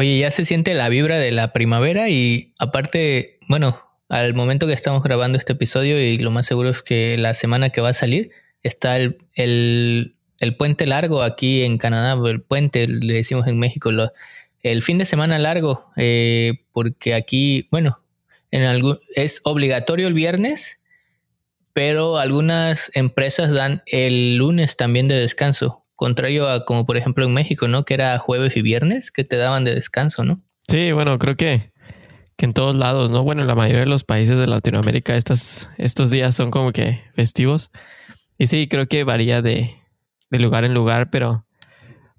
Oye, ya se siente la vibra de la primavera y aparte, bueno, al momento que estamos grabando este episodio y lo más seguro es que la semana que va a salir está el, el, puente largo aquí en Canadá, el puente le decimos en México, el fin de semana largo, eh, porque aquí, bueno, en algún, es obligatorio el viernes, pero algunas empresas dan el lunes también de descanso, contrario a como por ejemplo en México, ¿no? Que era jueves y viernes que te daban de descanso, ¿no? Sí, bueno, creo que que en todos lados, ¿no? Bueno, en la mayoría de los países de Latinoamérica estos días son como que festivos. Y sí, creo que varía de, de lugar en lugar, pero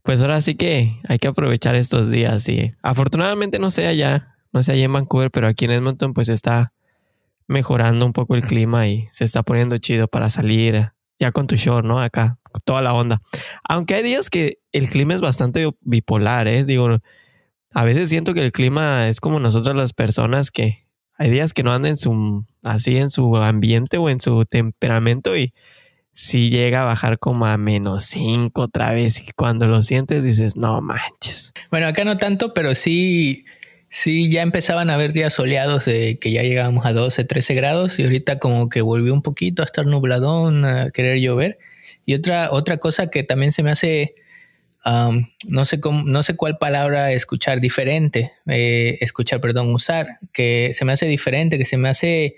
pues ahora sí que hay que aprovechar estos días. Y afortunadamente no sé allá, no sé allá en Vancouver, pero aquí en Edmonton pues está mejorando un poco el clima y se está poniendo chido para salir ya con tu short, ¿no? Acá, toda la onda. Aunque hay días que el clima es bastante bipolar, ¿eh? Digo, a veces siento que el clima es como nosotros las personas que hay días que no andan su, así en su ambiente o en su temperamento y si llega a bajar como a menos 5 otra vez y cuando lo sientes dices, no manches. Bueno, acá no tanto, pero sí, sí ya empezaban a haber días soleados de que ya llegábamos a 12, 13 grados y ahorita como que volvió un poquito a estar nubladón, a querer llover. Y otra, otra cosa que también se me hace no, sé no sé cuál palabra escuchar diferente, eh, escuchar, perdón, usar, que se me hace diferente, que se me hace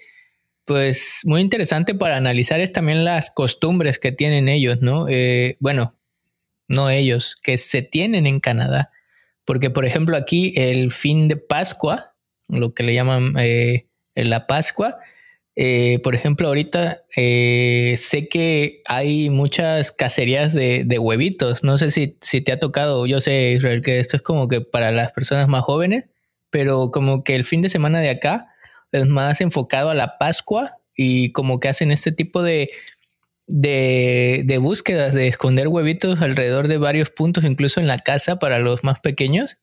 pues muy interesante para analizar es también las costumbres que tienen ellos, ¿no? Eh, bueno, no ellos, que se tienen en Canadá. Porque, por ejemplo, aquí el fin de Pascua, lo que le llaman eh, la Pascua, eh, por ejemplo, ahorita eh, sé que hay muchas cacerías de, huevitos. No sé si, te ha tocado, yo sé, Israel, que esto es como que para las personas más jóvenes, pero como que el fin de semana de acá es más enfocado a la Pascua y como que hacen este tipo de, de, de búsquedas de esconder huevitos alrededor de varios puntos, incluso en la casa para los más pequeños.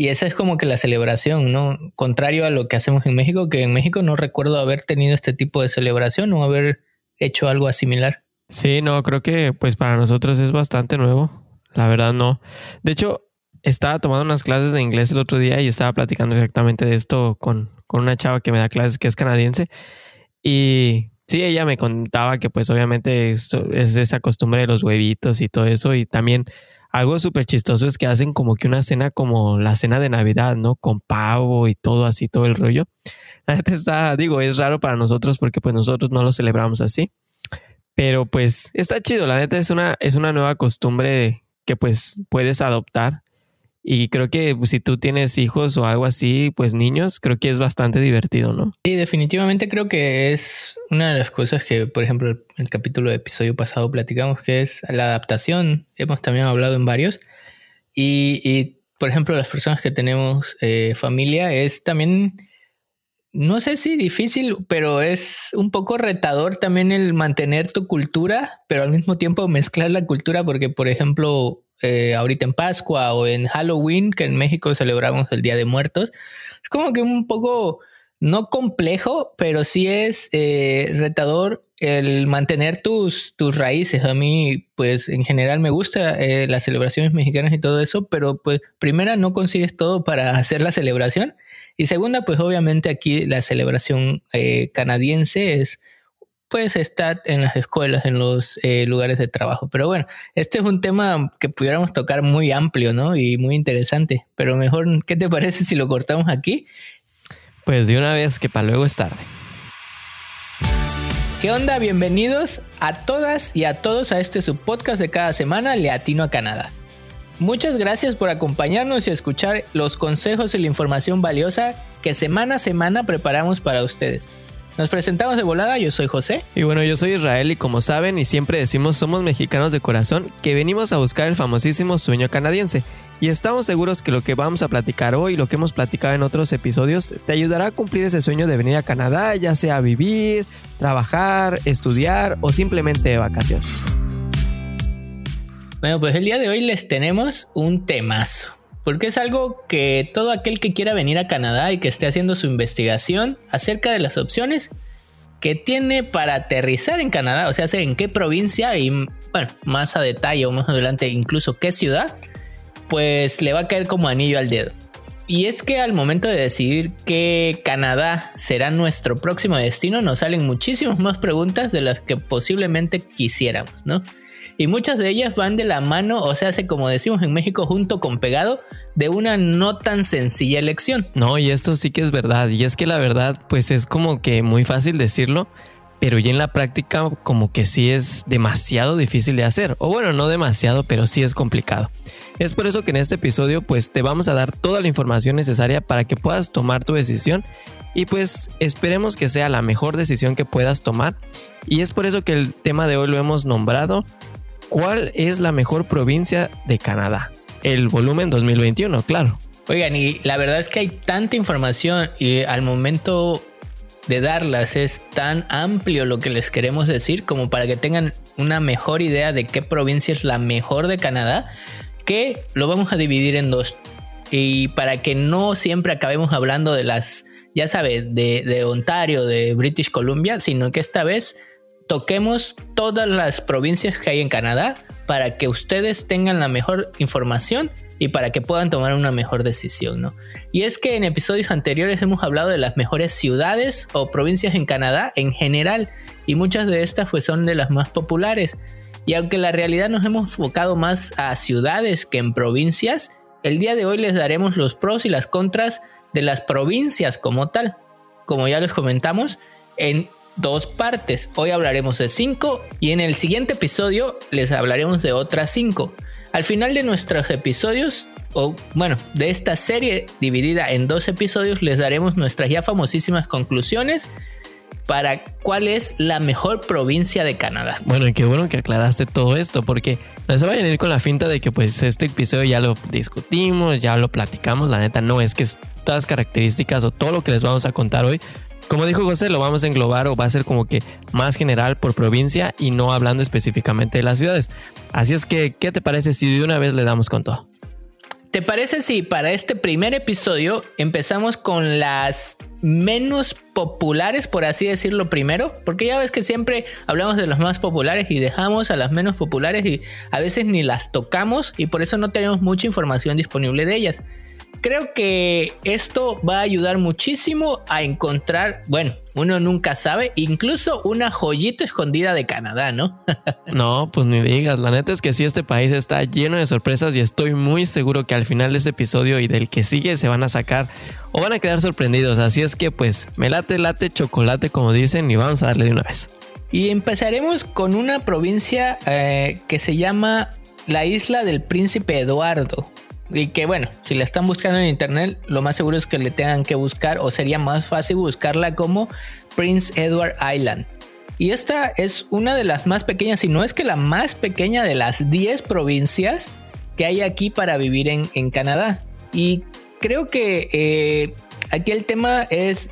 Y esa es como que la celebración, ¿no? Contrario a lo que hacemos en México, que en México no recuerdo haber tenido este tipo de celebración o haber hecho algo similar. Sí, no, creo que pues para nosotros es bastante nuevo. La verdad no. De hecho, estaba tomando unas clases de inglés el otro día y estaba platicando exactamente de esto con, con una chava que me da clases que es canadiense. Y sí, ella me contaba que pues obviamente es esa costumbre de los huevitos y todo eso y también algo súper chistoso es que hacen como que una cena como la cena de Navidad, ¿no? Con pavo y todo así, todo el rollo. La gente está, digo, es raro para nosotros porque pues nosotros no lo celebramos así. Pero pues está chido, la neta es una, es una nueva costumbre que pues puedes adoptar y creo que si tú tienes hijos o algo así, pues niños, creo que es bastante divertido, ¿no? Sí, definitivamente creo que es una de las cosas que, por ejemplo, el, el capítulo de episodio pasado platicamos, que es la adaptación. Hemos también hablado en varios. Y, y por ejemplo, las personas que tenemos eh, familia es también, no sé si difícil, pero es un poco retador también el mantener tu cultura, pero al mismo tiempo mezclar la cultura, porque, por ejemplo, eh, ahorita en Pascua o en Halloween, que en México celebramos el Día de Muertos. Es como que un poco, no complejo, pero sí es eh, retador el mantener tus, tus raíces. A mí, pues en general me gusta eh, las celebraciones mexicanas y todo eso, pero pues primera no consigues todo para hacer la celebración. Y segunda, pues obviamente aquí la celebración canadiense es pues estar en las escuelas, en los eh, lugares de trabajo. Pero bueno, este es un tema que pudiéramos tocar muy amplio, ¿no? Y muy interesante. Pero mejor, ¿qué te parece si lo cortamos aquí? Pues de una vez que para luego es tarde. ¿Qué onda? Bienvenidos a todas y a todos a este subpodcast de cada semana, Leatino a Canadá. Muchas gracias por acompañarnos y escuchar los consejos y la información valiosa que semana a semana preparamos para ustedes. Nos presentamos de volada, yo soy José. Y bueno, yo soy Israel y como saben y siempre decimos somos mexicanos de corazón que venimos a buscar el famosísimo sueño canadiense. Y estamos seguros que lo que vamos a platicar hoy, lo que hemos platicado en otros episodios, te ayudará a cumplir ese sueño de venir a Canadá, ya sea a vivir, trabajar, estudiar o simplemente de vacaciones. Bueno, pues el día de hoy les tenemos un temazo porque es algo que todo aquel que quiera venir a Canadá y que esté haciendo su investigación acerca de las opciones que tiene para aterrizar en Canadá, o sea, en qué provincia y bueno, más a detalle o más adelante incluso qué ciudad, pues le va a caer como anillo al dedo. Y es que al momento de decidir que Canadá será nuestro próximo destino, nos salen muchísimas más preguntas de las que posiblemente quisiéramos, ¿no? Y muchas de ellas van de la mano, o sea, hace como decimos en México, junto con pegado, de una no tan sencilla elección. No, y esto sí que es verdad. Y es que la verdad, pues es como que muy fácil decirlo, pero ya en la práctica como que sí es demasiado difícil de hacer. O bueno, no demasiado, pero sí es complicado. Es por eso que en este episodio pues te vamos a dar toda la información necesaria para que puedas tomar tu decisión y pues esperemos que sea la mejor decisión que puedas tomar. Y es por eso que el tema de hoy lo hemos nombrado ¿Cuál es la mejor provincia de Canadá? El volumen 2021, claro. Oigan, y la verdad es que hay tanta información y al momento de darlas es tan amplio lo que les queremos decir como para que tengan una mejor idea de qué provincia es la mejor de Canadá que lo vamos a dividir en dos. Y para que no siempre acabemos hablando de las, ya sabes, de, Ontario, de British Columbia, sino que esta vez toquemos todas las provincias que hay en Canadá para que ustedes tengan la mejor información y para que puedan tomar una mejor decisión, ¿no? Y es que en episodios anteriores hemos hablado de las mejores ciudades o provincias en Canadá en general y muchas de estas pues son de las más populares. Y aunque la realidad nos hemos enfocado más a ciudades que en provincias, el día de hoy les daremos los pros y las contras de las provincias como tal. Como ya les comentamos, en dos partes. Hoy hablaremos de cinco y en el siguiente episodio les hablaremos de otras cinco. Al final de nuestros episodios, o bueno, de esta serie dividida en dos episodios, les daremos nuestras ya famosísimas conclusiones para cuál es la mejor provincia de Canadá. Bueno, y qué bueno que aclaraste todo esto, porque no se vayan a ir con la finta de que pues este episodio ya lo discutimos, ya lo platicamos, la neta no es que todas las características o todo lo que les vamos a contar hoy, como dijo José, lo vamos a englobar o va a ser como que más general por provincia y no hablando específicamente de las ciudades. Así es que, ¿qué te parece si de una vez le damos con todo? ¿Te parece si para este primer episodio empezamos con las menos populares, por así decirlo primero? Porque ya ves que siempre hablamos de las más populares y dejamos a las menos populares y a veces ni las tocamos y por eso no tenemos mucha información disponible de ellas. Creo que esto va a ayudar muchísimo a encontrar, bueno, uno nunca sabe, incluso una joyita escondida de Canadá, ¿no? no, pues ni digas, la neta es que sí, este país está lleno de sorpresas y estoy muy seguro que al final de este episodio y del que sigue se van a sacar o van a quedar sorprendidos, así es que pues me late, late chocolate como dicen y vamos a darle de una vez. Y empezaremos con una provincia eh, que se llama la isla del príncipe Eduardo. Y que bueno, si la están buscando en internet, lo más seguro es que le tengan que buscar o sería más fácil buscarla como Prince Edward Island. Y esta es una de las más pequeñas, si no es que la más pequeña de las 10 provincias que hay aquí para vivir en, Canadá. Y creo que eh, aquí el tema es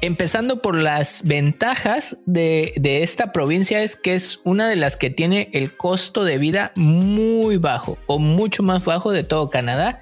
empezando por las ventajas de, esta provincia es que es una de las que tiene el costo de vida muy bajo o mucho más bajo de todo Canadá.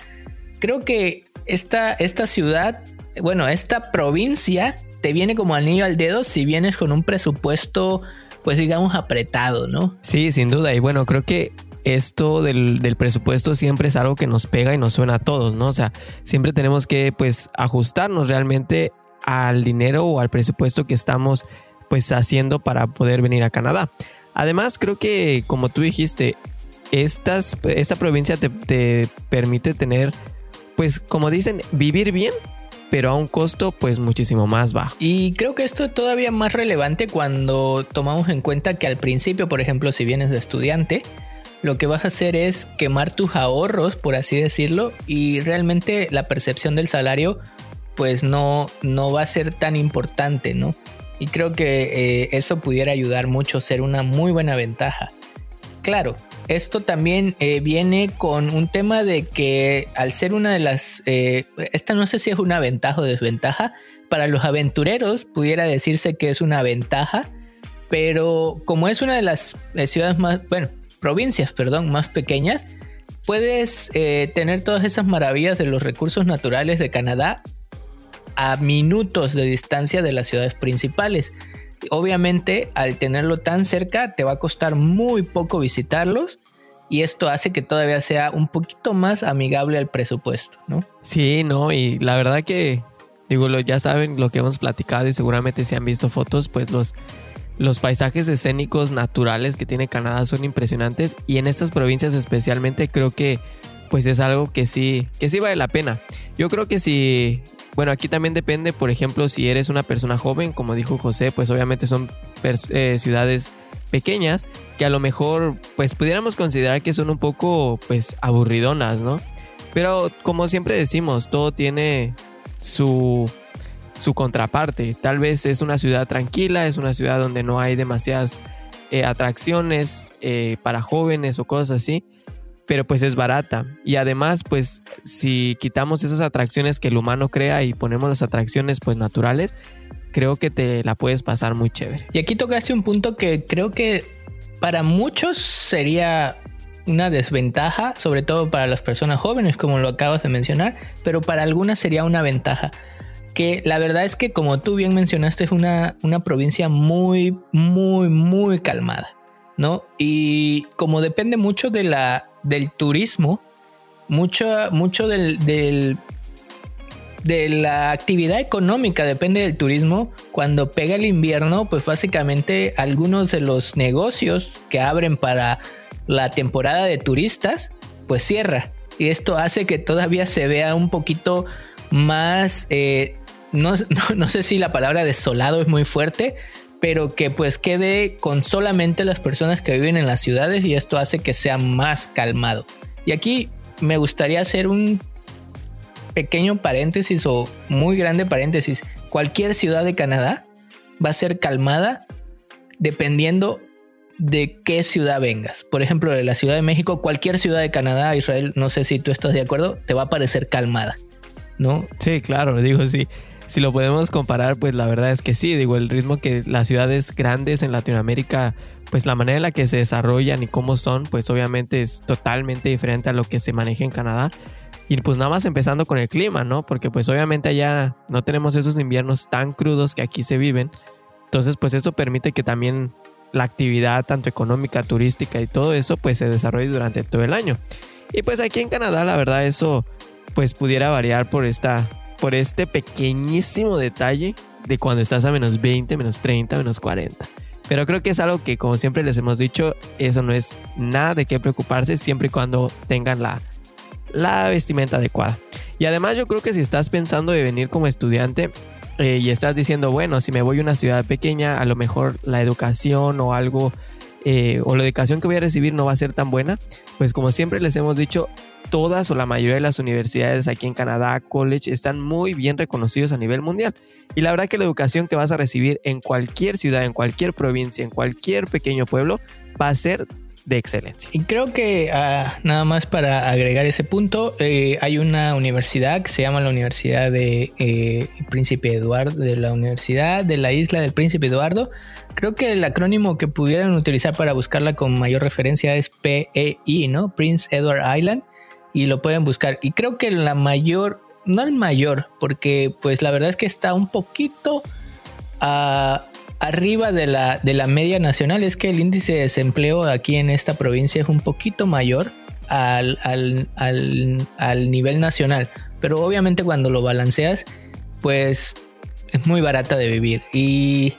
Creo que esta, esta ciudad, bueno, esta provincia te viene como anillo al dedo si vienes con un presupuesto, pues digamos, apretado, ¿no? Sí, sin duda. Y bueno, creo que esto del, del, presupuesto siempre es algo que nos pega y nos suena a todos, ¿no? O sea, siempre tenemos que pues ajustarnos realmente al dinero o al presupuesto que estamos pues haciendo para poder venir a Canadá. Además, creo que como tú dijiste, estas, esta provincia te, te permite tener, pues como dicen, vivir bien, pero a un costo pues muchísimo más bajo. Y creo que esto es todavía más relevante cuando tomamos en cuenta que al principio, por ejemplo, si vienes de estudiante, lo que vas a hacer es quemar tus ahorros, por así decirlo, y realmente la percepción del salario pues no, no va a ser tan importante, ¿no? Y creo que eh, eso pudiera ayudar mucho, ser una muy buena ventaja. Claro, esto también eh, viene con un tema de que al ser una de las, eh, esta no sé si es una ventaja o desventaja, para los aventureros pudiera decirse que es una ventaja, pero como es una de las ciudades más, bueno, provincias, perdón, más pequeñas, puedes tener todas esas maravillas de los recursos naturales de Canadá a minutos de distancia de las ciudades principales. Obviamente, al tenerlo tan cerca, te va a costar muy poco visitarlos y esto hace que todavía sea un poquito más amigable al presupuesto, ¿no? Sí, no, y la verdad que, digo, ya saben lo que hemos platicado y seguramente si han visto fotos, pues los, los paisajes escénicos naturales que tiene Canadá son impresionantes y en estas provincias especialmente creo que pues es algo que sí, que sí vale la pena. Yo creo que si, bueno, aquí también depende, por ejemplo, si eres una persona joven, como dijo José, pues obviamente son eh, ciudades pequeñas que a lo mejor pues pudiéramos considerar que son un poco pues aburridonas, ¿no? Pero como siempre decimos, todo tiene su, su contraparte. Tal vez es una ciudad tranquila, es una ciudad donde no hay demasiadas eh, atracciones eh, para jóvenes o cosas así, pero pues es barata. Y además, pues si quitamos esas atracciones que el humano crea y ponemos las atracciones pues naturales, creo que te la puedes pasar muy chévere. Y aquí tocaste un punto que creo que para muchos sería una desventaja, sobre todo para las personas jóvenes, como lo acabas de mencionar, pero para algunas sería una ventaja. Que la verdad es que, como tú bien mencionaste, es una, una provincia muy, muy, muy calmada, ¿no? Y como depende mucho de la, del turismo, mucho, mucho del, de la actividad económica, depende del turismo. Cuando pega el invierno, pues básicamente algunos de los negocios que abren para la temporada de turistas, pues cierra. Y esto hace que todavía se vea un poquito más, eh, no, no, sé si la palabra desolado es muy fuerte, pero que pues quede con solamente las personas que viven en las ciudades y esto hace que sea más calmado. Y aquí me gustaría hacer un pequeño paréntesis o muy grande paréntesis, cualquier ciudad de Canadá va a ser calmada dependiendo de qué ciudad vengas. Por ejemplo, de la Ciudad de México, cualquier ciudad de Canadá, Israel, no sé si tú estás de acuerdo, te va a parecer calmada, ¿no? Sí, claro, digo, sí. Si lo podemos comparar, pues la verdad es que sí, digo, el ritmo que las ciudades grandes en Latinoamérica, pues la manera en la que se desarrollan y cómo son, pues obviamente es totalmente diferente a lo que se maneja en Canadá. Y pues nada más empezando con el clima, ¿no? Porque pues obviamente allá no tenemos esos inviernos tan crudos que aquí se viven. Entonces pues eso permite que también la actividad tanto económica, turística y todo eso pues se desarrolle durante todo el año. Y pues aquí en Canadá la verdad eso pues pudiera variar por esta por este pequeñísimo detalle de cuando estás a menos 20, menos 30, menos 40. Pero creo que es algo que como siempre les hemos dicho, eso no es nada de qué preocuparse siempre y cuando tengan la la vestimenta adecuada. Y además yo creo que si estás pensando de venir como estudiante eh, y estás diciendo, bueno, si me voy a una ciudad pequeña, a lo mejor la educación o algo, eh, o la educación que voy a recibir no va a ser tan buena, pues como siempre les hemos dicho, todas o la mayoría de las universidades aquí en Canadá, college, están muy bien reconocidos a nivel mundial. Y la verdad que la educación que vas a recibir en cualquier ciudad, en cualquier provincia, en cualquier pequeño pueblo, va a ser de excelencia. Y creo que ah, nada más para agregar ese punto, eh, hay una universidad que se llama la Universidad de eh, Príncipe Eduardo, de la Universidad de la Isla del Príncipe Eduardo. Creo que el acrónimo que pudieran utilizar para buscarla con mayor referencia es PEI, ¿no? Prince Edward Island. Y lo pueden buscar. Y creo que la mayor, no el mayor, porque pues la verdad es que está un poquito... ah, arriba de la, de la media nacional es que el índice de desempleo aquí en esta provincia es un poquito mayor al, al nivel nacional. Pero obviamente cuando lo balanceas, pues es muy barata de vivir. Y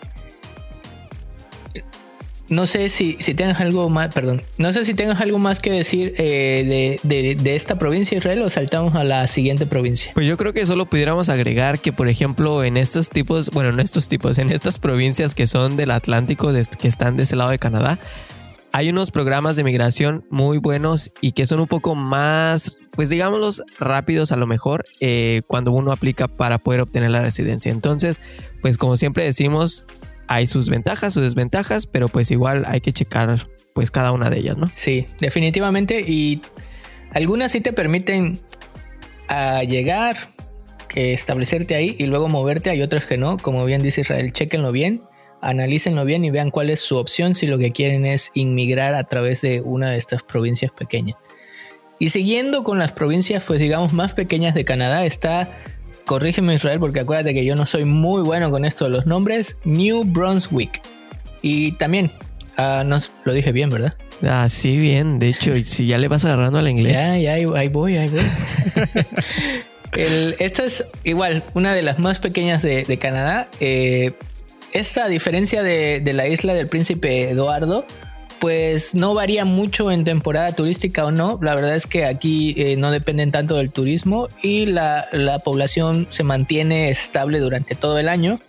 no sé si, si tengas algo más, perdón, no sé si tengas algo más que decir eh, de, esta provincia de Israel o saltamos a la siguiente provincia. Pues yo creo que solo pudiéramos agregar que, por ejemplo, en estos tipos, bueno, en estos tipos, en estas provincias que son del Atlántico, que están de ese lado de Canadá, hay unos programas de migración muy buenos y que son un poco más, pues digámoslos, rápidos a lo mejor eh, cuando uno aplica para poder obtener la residencia. Entonces, pues como siempre decimos, hay sus ventajas, sus desventajas, pero pues igual hay que checar pues cada una de ellas, ¿no? Sí, definitivamente. Y algunas sí te permiten a ah, llegar, que establecerte ahí y luego moverte. Hay otras que no. Como bien dice Israel, chequenlo bien, analícenlo bien y vean cuál es su opción si lo que quieren es inmigrar a través de una de estas provincias pequeñas. Y siguiendo con las provincias, pues digamos, más pequeñas de Canadá, está corrígeme Israel porque acuérdate que yo no soy muy bueno con esto de los nombres, New Brunswick. Y también Ah, no, lo dije bien, ¿verdad? Ah, sí, bien. De hecho, si ya le vas agarrando al inglés. Ya, ya, ahí, voy, ahí voy. esta es igual una de las más pequeñas de, Canadá. Eh, esta diferencia de, la isla del príncipe Eduardo, pues no varía mucho en temporada turística o no. La verdad es que aquí eh, no dependen tanto del turismo y la, la población se mantiene estable durante todo el año.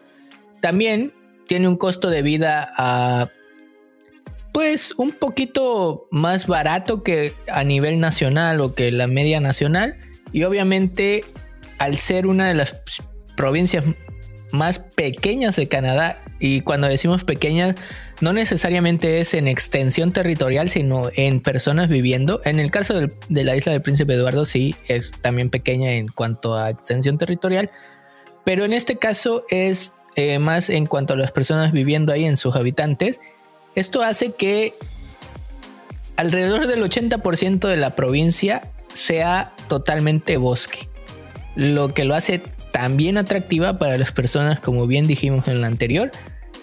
También tiene un costo de vida a pues un poquito más barato que a nivel nacional o que la media nacional. Y obviamente al ser una de las provincias más pequeñas de Canadá, y cuando decimos pequeñas, no necesariamente es en extensión territorial, sino en personas viviendo. En el caso de la isla del Príncipe Eduardo, sí, es también pequeña en cuanto a extensión territorial, pero en este caso es eh, más en cuanto a las personas viviendo ahí en sus habitantes. Esto hace que alrededor del 80% de la provincia sea totalmente bosque, lo que lo hace también atractiva para las personas, como bien dijimos en la anterior,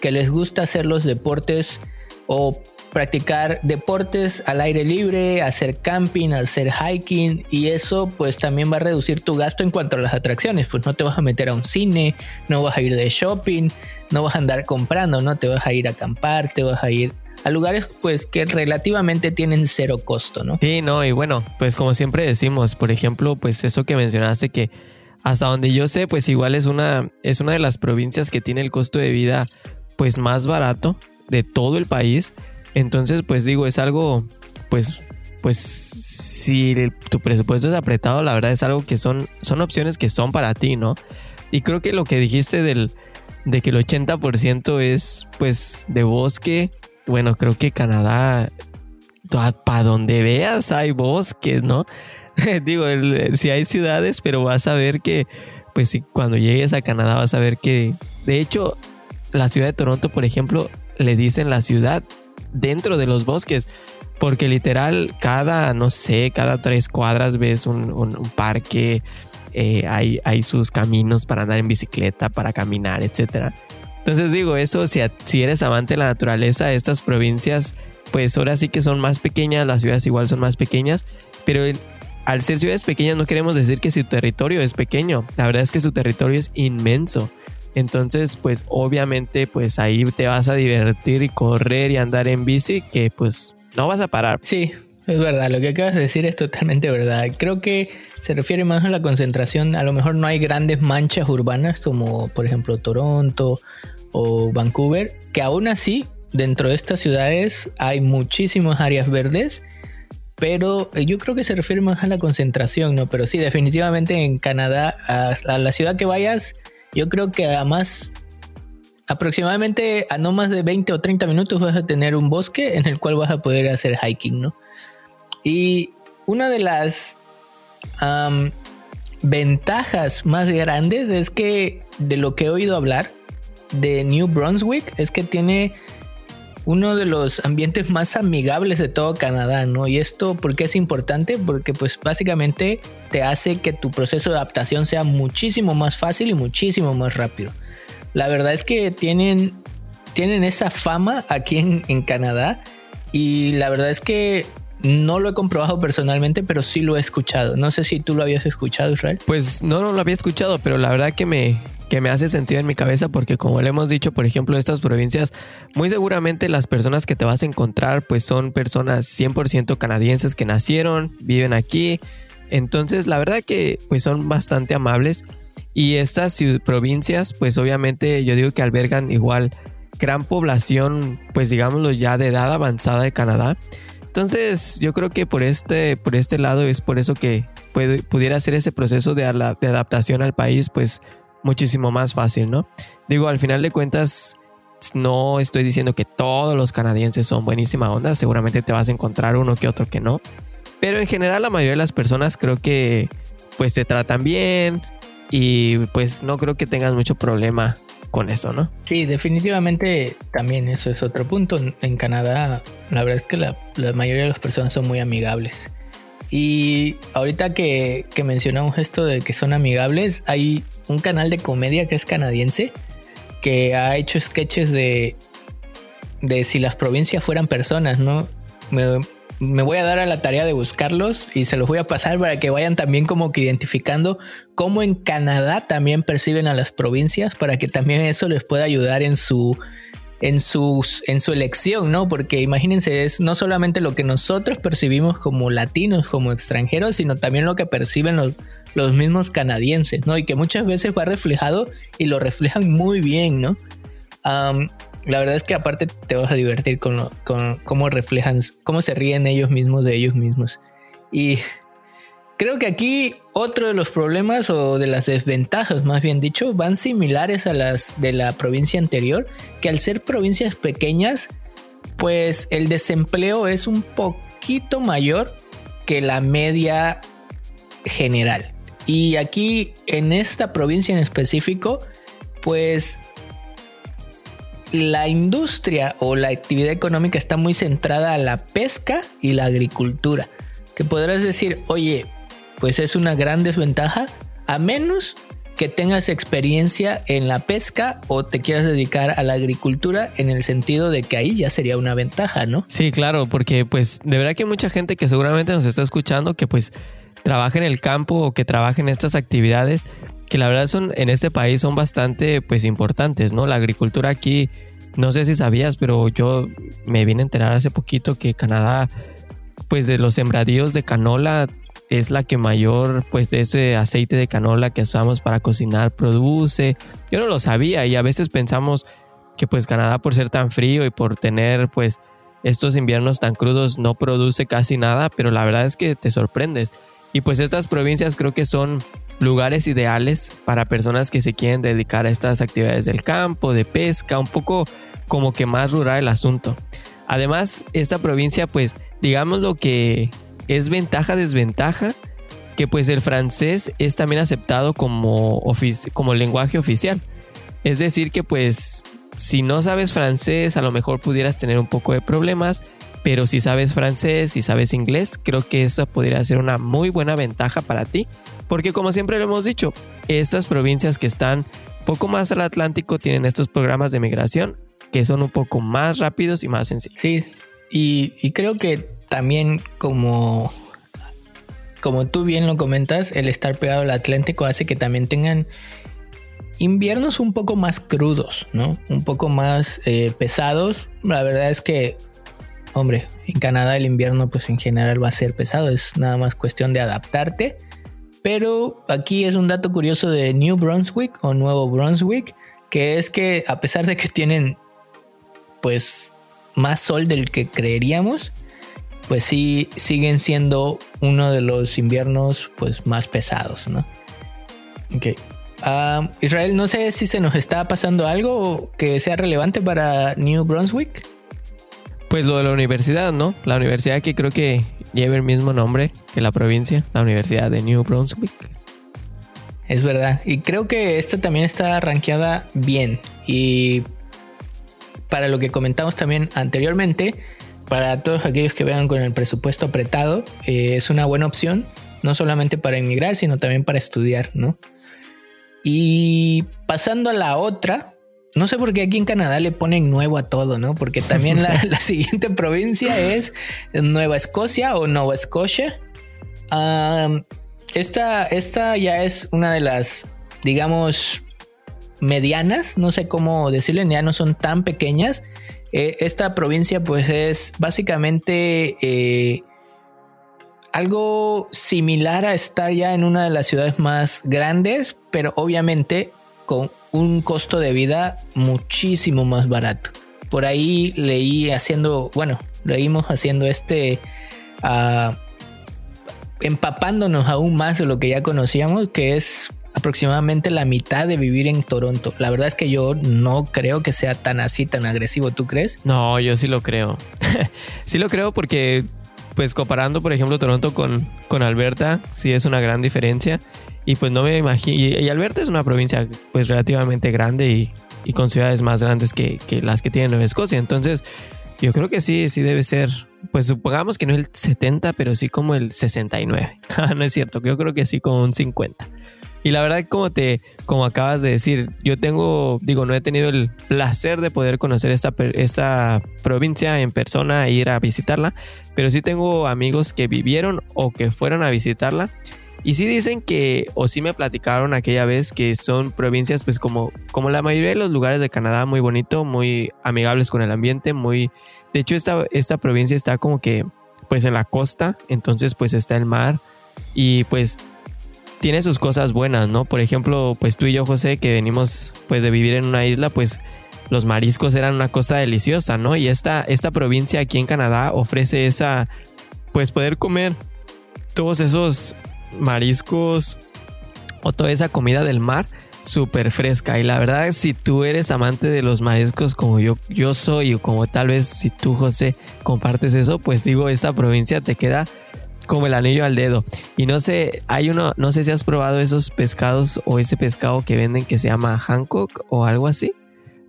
que les gusta hacer los deportes o practicar deportes al aire libre, hacer camping, hacer hiking y eso pues también va a reducir tu gasto en cuanto a las atracciones, pues no te vas a meter a un cine, no vas a ir de shopping, no vas a andar comprando, no te vas a ir a acampar, te vas a ir a lugares pues que relativamente tienen cero costo, ¿no? Sí, no, y bueno, pues como siempre decimos, por ejemplo, pues eso que mencionaste que hasta donde yo sé, pues igual es una es una de las provincias que tiene el costo de vida pues más barato de todo el país entonces, pues digo, es algo, pues, pues si tu presupuesto es apretado, la verdad es algo que son, son opciones que son para ti, ¿no? Y creo que lo que dijiste del, de que el 80% es, pues, de bosque, bueno, creo que Canadá, para donde veas hay bosques, ¿no? digo, si hay ciudades, pero vas a ver que, pues, si cuando llegues a Canadá vas a ver que, de hecho, la ciudad de Toronto, por ejemplo, le dicen la ciudad dentro de los bosques. Porque literal, cada, no sé, cada tres cuadras ves un, parque, eh, hay, sus caminos para andar en bicicleta, para caminar, etc. Entonces digo, eso, si, si eres amante de la naturaleza, estas provincias, pues ahora sí que son más pequeñas, las ciudades igual son más pequeñas, pero al ser ciudades pequeñas no queremos decir que su territorio es pequeño, la verdad es que su territorio es inmenso. Entonces, pues obviamente, pues ahí te vas a divertir y correr y andar en bici, que pues no vas a parar. Sí, es verdad, lo que acabas de decir es totalmente verdad. Creo que se refiere más a la concentración. A lo mejor no hay grandes manchas urbanas como por ejemplo Toronto o Vancouver, que aún así dentro de estas ciudades hay muchísimas áreas verdes, pero yo creo que se refiere más a la concentración, ¿no? Pero sí, definitivamente en Canadá, a la ciudad que vayas, yo creo que además aproximadamente a no más de 20 o 30 minutos vas a tener un bosque en el cual vas a poder hacer hiking, ¿no? Y una de las ventajas más grandes es que de lo que he oído hablar de New Brunswick es que tiene uno de los ambientes más amigables de todo Canadá, ¿no? Y esto, ¿por qué es importante? Porque pues básicamente te hace que tu proceso de adaptación sea muchísimo más fácil y muchísimo más rápido. La verdad es que tienen, tienen esa fama aquí en, en Canadá y la verdad es que no lo he comprobado personalmente, pero sí lo he escuchado. No sé si tú lo habías escuchado, Israel. Pues no, no lo había escuchado, pero la verdad que me, que me hace sentido en mi cabeza porque como le hemos dicho, por ejemplo, estas provincias, muy seguramente las personas que te vas a encontrar pues son personas 100% canadienses que nacieron, viven aquí. Entonces, la verdad que pues son bastante amables y estas provincias pues obviamente yo digo que albergan igual gran población pues digámoslo ya de edad avanzada de Canadá. Entonces, yo creo que por este por este lado es por eso que puede, pudiera ser ese proceso de, de adaptación al país pues muchísimo más fácil, ¿no? Digo, al final de cuentas, no estoy diciendo que todos los canadienses son buenísima onda, seguramente te vas a encontrar uno que otro que no, pero en general la mayoría de las personas creo que pues te tratan bien y pues no creo que tengas mucho problema con eso, ¿no? Sí, definitivamente también eso es otro punto. En Canadá, la verdad es que la, mayoría de las personas son muy amigables. Y ahorita que, que mencionamos esto de que son amigables, hay un canal de comedia que es canadiense, que ha hecho sketches de de si las provincias fueran personas, ¿no? Me, me voy a dar a la tarea de buscarlos y se los voy a pasar para que vayan también como que identificando cómo en Canadá también perciben a las provincias para que también eso les pueda ayudar en su en sus en su elección, ¿no? Porque imagínense, es no solamente lo que nosotros percibimos como latinos, como extranjeros, sino también lo que perciben los, los mismos canadienses, ¿no? Y que muchas veces va reflejado y lo reflejan muy bien, ¿no? la verdad es que aparte te vas a divertir con, con cómo reflejan, cómo se ríen ellos mismos de ellos mismos. Y creo que aquí otro de los problemas o de las desventajas, más bien dicho, van similares a las de la provincia anterior, que al ser provincias pequeñas, pues el desempleo es un poquito mayor que la media general. Y aquí en esta provincia en específico, pues la industria o la actividad económica está muy centrada a la pesca y la agricultura. Que podrás decir, oye, pues es una gran desventaja, a menos que tengas experiencia en la pesca o te quieras dedicar a la agricultura en el sentido de que ahí ya sería una ventaja, ¿no? Sí, claro, porque pues de verdad que hay mucha gente que seguramente nos está escuchando que pues trabaja en el campo o que trabaja en estas actividades que la verdad son en este país son bastante pues importantes, ¿no? La agricultura aquí, no sé si sabías, pero yo me vine a enterar hace poquito que Canadá, pues de los sembradíos de canola es la que mayor pues ese aceite de canola que usamos para cocinar produce. Yo no lo sabía y a veces pensamos que pues Canadá por ser tan frío y por tener pues estos inviernos tan crudos no produce casi nada, pero la verdad es que te sorprendes. Y pues estas provincias creo que son lugares ideales para personas que se quieren dedicar a estas actividades del campo, de pesca, un poco como que más rural el asunto. Además, esta provincia, pues, digamos lo que es ventaja, desventaja, que pues el francés es también aceptado como, como lenguaje oficial. Es decir, que pues si no sabes francés, a lo mejor pudieras tener un poco de problemas, pero si sabes francés, si sabes inglés, creo que eso podría ser una muy buena ventaja para ti. Porque como siempre lo hemos dicho, estas provincias que están poco más al Atlántico tienen estos programas de migración que son un poco más rápidos y más sencillos. Sí, y, creo que también como, como tú bien lo comentas, el estar pegado al Atlántico hace que también tengan inviernos un poco más crudos, ¿no? Un poco más eh, pesados. La verdad es que hombre, en Canadá el invierno pues en general va a ser pesado, es nada más cuestión de adaptarte. Pero aquí es un dato curioso de New Brunswick o Nuevo Brunswick, que es que a pesar de que tienen pues más sol del que creeríamos, pues sí siguen siendo uno de los inviernos pues más pesados, ¿no? Ok. Ah, Israel, no sé si se nos está pasando algo que sea relevante para New Brunswick. Pues lo de la universidad, ¿no? La universidad que creo que lleva el mismo nombre que la provincia, la Universidad de New Brunswick. Es verdad. Y creo que esta también está rankeada bien. Y para lo que comentamos también anteriormente, para todos aquellos que vean con el presupuesto apretado, eh, es una buena opción, no solamente para inmigrar, sino también para estudiar, ¿no? Y pasando a la otra, no sé por qué aquí en Canadá le ponen nuevo a todo, ¿no? Porque también la, siguiente provincia es Nueva Escocia o Nueva Escocia. esta, esta ya es una de las, digamos, medianas, no sé cómo decirle, ya no son tan pequeñas. Eh, esta provincia pues es básicamente eh, algo similar a estar ya en una de las ciudades más grandes, pero obviamente con un costo de vida muchísimo más barato. Por ahí leí haciendo, bueno, leímos haciendo este, uh, empapándonos aún más de lo que ya conocíamos, que es aproximadamente la mitad de vivir en Toronto. La verdad es que yo no creo que sea tan así, tan agresivo. ¿Tú crees? No, yo sí lo creo. sí lo creo porque, pues comparando, por ejemplo, Toronto con, con Alberta, sí es una gran diferencia. Y pues no me imagino. Y, Alberta es una provincia pues relativamente grande y, y con ciudades más grandes que, que, las que tiene Nueva Escocia. Entonces, yo creo que sí, sí debe ser. Pues supongamos que no el 70, pero sí como el 69. no es cierto, yo creo que sí como un 50. Y la verdad, como te, como acabas de decir, yo tengo, digo, no he tenido el placer de poder conocer esta, esta provincia en persona e ir a visitarla, pero sí tengo amigos que vivieron o que fueron a visitarla. Y sí dicen que, o sí me platicaron aquella vez que son provincias, pues como, como la mayoría de los lugares de Canadá, muy bonito, muy amigables con el ambiente, muy... De hecho, esta, esta provincia está como que, pues en la costa, entonces pues está el mar y pues tiene sus cosas buenas, ¿no? Por ejemplo, pues tú y yo, José, que venimos pues de vivir en una isla, pues los mariscos eran una cosa deliciosa, ¿no? Y esta, esta provincia aquí en Canadá ofrece esa, pues poder comer todos esos mariscos o toda esa comida del mar súper fresca. Y la verdad, si tú eres amante de los mariscos como yo, yo soy, o como tal vez si tú, José, compartes eso, pues digo, esta provincia te queda como el anillo al dedo. Y no sé, hay uno, no sé si has probado esos pescados o ese pescado que venden que se llama Hancock o algo así,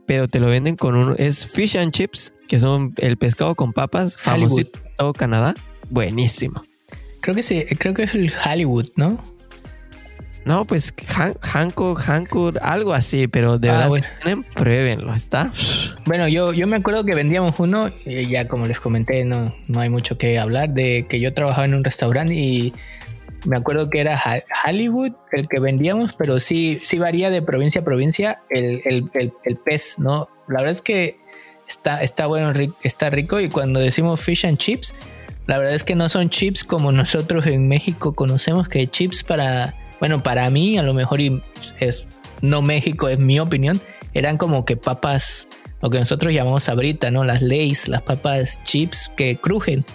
pero te lo venden con un, es fish and chips, que son el pescado con papas, famosito en todo Canadá, buenísimo. Creo que sí, creo que es el Hollywood, ¿no? No, pues Hancock, Hancock, algo así, pero de ah, verdad, pruébenlo, ¿está? Bueno, yo, yo me acuerdo que vendíamos uno, y ya como les comenté, no, no hay mucho que hablar, de que yo trabajaba en un restaurante y me acuerdo que era Hollywood el que vendíamos, pero sí, sí varía de provincia a provincia el, el, pez, ¿no? La verdad es que está, está bueno, está rico y cuando decimos fish and chips, la verdad es que no son chips como nosotros en México conocemos que chips para bueno, para mí a lo mejor es no México, es mi opinión, eran como que papas, lo que nosotros llamamos sabrita, ¿no? Las Lays, las papas chips que crujen.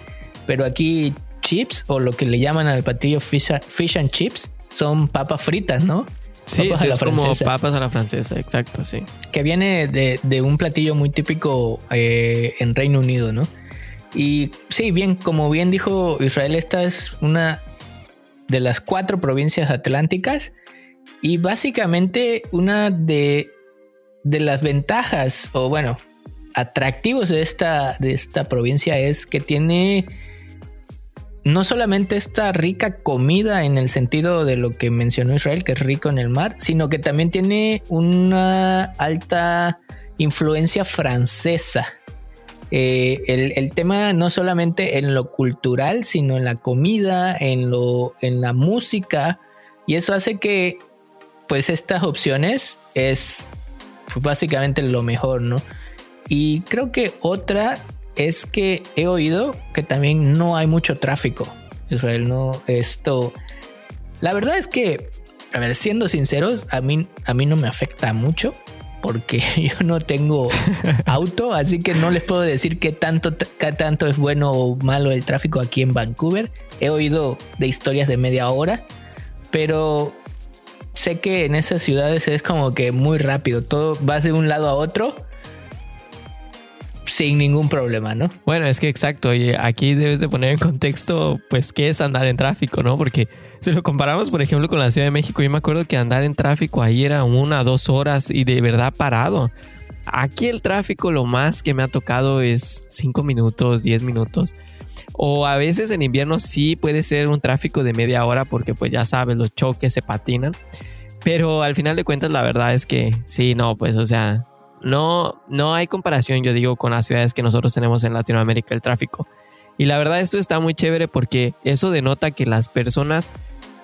Pero aquí chips o lo que le llaman al platillo fish, and chips son papas fritas, ¿no? Sí, es como papas a la francesa, exacto, sí. Que viene de, un platillo muy típico eh, en Reino Unido, ¿no? Y sí, bien, como bien dijo Israel, esta es una de las cuatro provincias atlánticas y básicamente una de, de las ventajas o bueno, atractivos de esta, de esta provincia es que tiene no solamente esta rica comida en el sentido de lo que mencionó Israel, que es rico en el mar, sino que también tiene una alta influencia francesa. Eh, el, tema no solamente en lo cultural, sino en la comida, en, lo, en la música, y eso hace que pues estas opciones es básicamente lo mejor, ¿no? Y creo que otra es que he oído que también no hay mucho tráfico. Israel, no, esto... La verdad es que, a ver, siendo sinceros, a mí, a mí no me afecta mucho porque yo no tengo auto, así que no les puedo decir qué tanto, qué tanto es bueno o malo el tráfico aquí en Vancouver. He oído de historias de media hora, pero sé que en esas ciudades es como que muy rápido, todo vas de un lado a otro sin ningún problema, ¿no? Bueno, es que exacto, y aquí debes de poner en contexto, pues, qué es andar en tráfico, ¿no? Porque si lo comparamos, por ejemplo, con la Ciudad de México, yo me acuerdo que andar en tráfico ahí era una, dos horas y de verdad parado. Aquí el tráfico lo más que me ha tocado es cinco minutos, diez minutos. O a veces en invierno sí puede ser un tráfico de media hora porque pues ya sabes, los choques se patinan. Pero al final de cuentas la verdad es que sí, no, pues o sea, no, no hay comparación, yo digo, con las ciudades que nosotros tenemos en Latinoamérica, el tráfico. Y la verdad esto está muy chévere porque eso denota que las personas,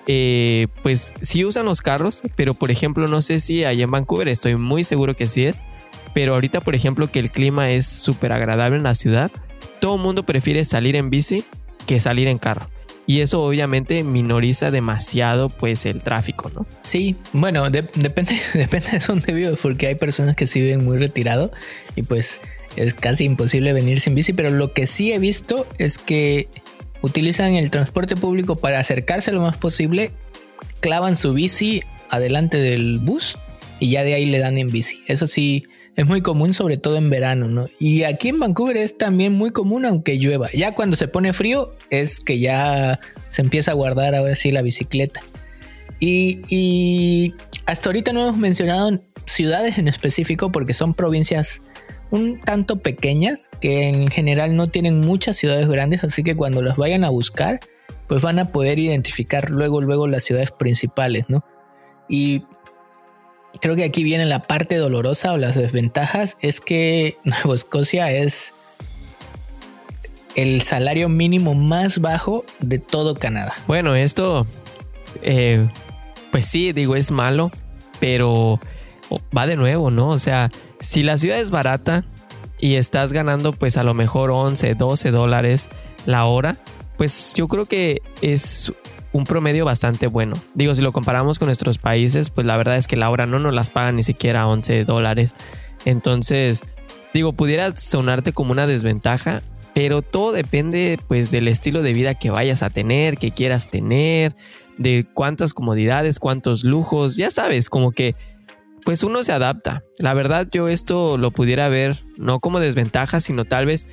eh, pues sí usan los carros, pero por ejemplo, no sé si allá en Vancouver, estoy muy seguro que sí es, pero ahorita por ejemplo que el clima es súper agradable en la ciudad, todo el mundo prefiere salir en bici que salir en carro y eso obviamente minoriza demasiado pues el tráfico, ¿no? Sí, bueno, depende, depende de dónde vives porque hay personas que sí viven muy retirado y pues es casi imposible venir sin bici, pero lo que sí he visto es que utilizan el transporte público para acercarse lo más posible, clavan su bici adelante del bus y ya de ahí le dan en bici. Eso sí, es muy común, sobre todo en verano, ¿no? Y aquí en Vancouver es también muy común, aunque llueva. Ya cuando se pone frío, es que ya se empieza a guardar ahora sí la bicicleta. Y, hasta ahorita no hemos mencionado ciudades en específico porque son provincias un tanto pequeñas que en general no tienen muchas ciudades grandes, así que cuando las vayan a buscar, pues van a poder identificar luego, luego las ciudades principales, ¿no? Y creo que aquí viene la parte dolorosa o las desventajas, es que Nueva Escocia es el salario mínimo más bajo de todo Canadá. Bueno, esto, eh, pues sí, digo, es malo, pero va de nuevo, ¿no? O sea, si la ciudad es barata y estás ganando pues a lo mejor 11, 12 dólares la hora, pues yo creo que es un promedio bastante bueno. Digo, si lo comparamos con nuestros países, pues la verdad es que la hora no nos las pagan ni siquiera 11 dólares. Entonces, digo, pudiera sonarte como una desventaja, pero todo depende pues del estilo de vida que vayas a tener, que quieras tener, de cuántas comodidades, cuántos lujos, ya sabes, como que pues uno se adapta. La verdad yo esto lo pudiera ver no como desventaja, sino tal vez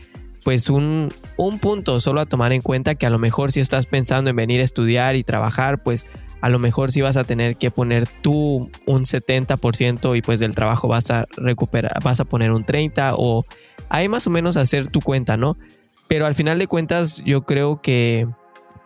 pues un, un punto solo a tomar en cuenta que a lo mejor si estás pensando en venir a estudiar y trabajar, pues a lo mejor sí vas a tener que poner tú un 70% y pues del trabajo vas a recuperar, vas a poner un 30% o ahí más o menos hacer tu cuenta, ¿no? Pero al final de cuentas yo creo que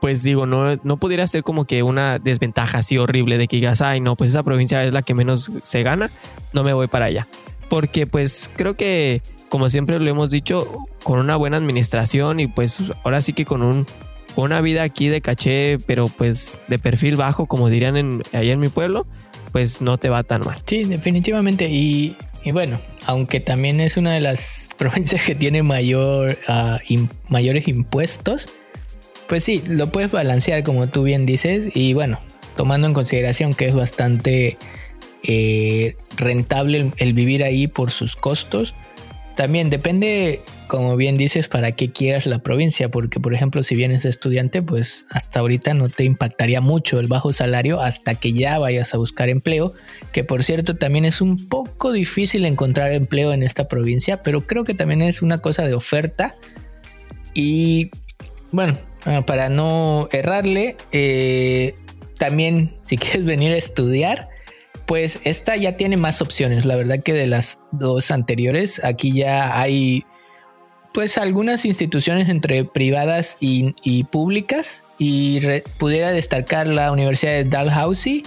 pues digo, no, no pudiera ser como que una desventaja así horrible de que digas, ay, no, pues esa provincia es la que menos se gana, no me voy para allá. Porque pues creo que, como siempre lo hemos dicho, con una buena administración y pues ahora sí que con un, una vida aquí de caché, pero pues de perfil bajo, como dirían ahí en mi pueblo, pues no te va tan mal. Sí, definitivamente. Y, bueno, aunque también es una de las provincias que tiene mayor, ah, mayores impuestos, pues sí, lo puedes balancear como tú bien dices y bueno, tomando en consideración que es bastante eh, rentable el, vivir ahí por sus costos. También depende, como bien dices, para qué quieras la provincia, porque por ejemplo si vienes de estudiante, pues hasta ahorita no te impactaría mucho el bajo salario hasta que ya vayas a buscar empleo, que por cierto también es un poco difícil encontrar empleo en esta provincia, pero creo que también es una cosa de oferta. Y bueno, Ah, para no errarle, eh, también si quieres venir a estudiar, pues esta ya tiene más opciones. La verdad que de las dos anteriores, aquí ya hay pues algunas instituciones entre privadas y, públicas y pudiera destacar la Universidad de Dalhousie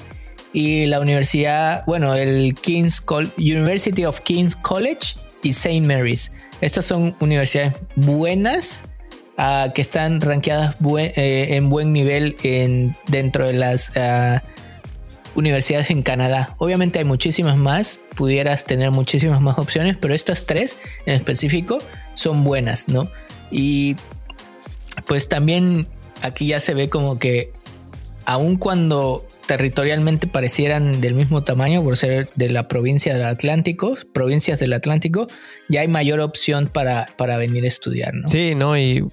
y la universidad, bueno, el King's University of King's College y St. Mary's. Estas son universidades buenas que están rankeadas eh, en buen nivel en, dentro de las ah, universidades en Canadá. Obviamente hay muchísimas más, pudieras tener muchísimas más opciones, pero estas tres en específico son buenas, ¿no? Y pues también aquí ya se ve como que aun cuando territorialmente parecieran del mismo tamaño por ser de la provincia del Atlántico, provincias del Atlántico, ya hay mayor opción para, para venir a estudiar, ¿no? Sí, no, y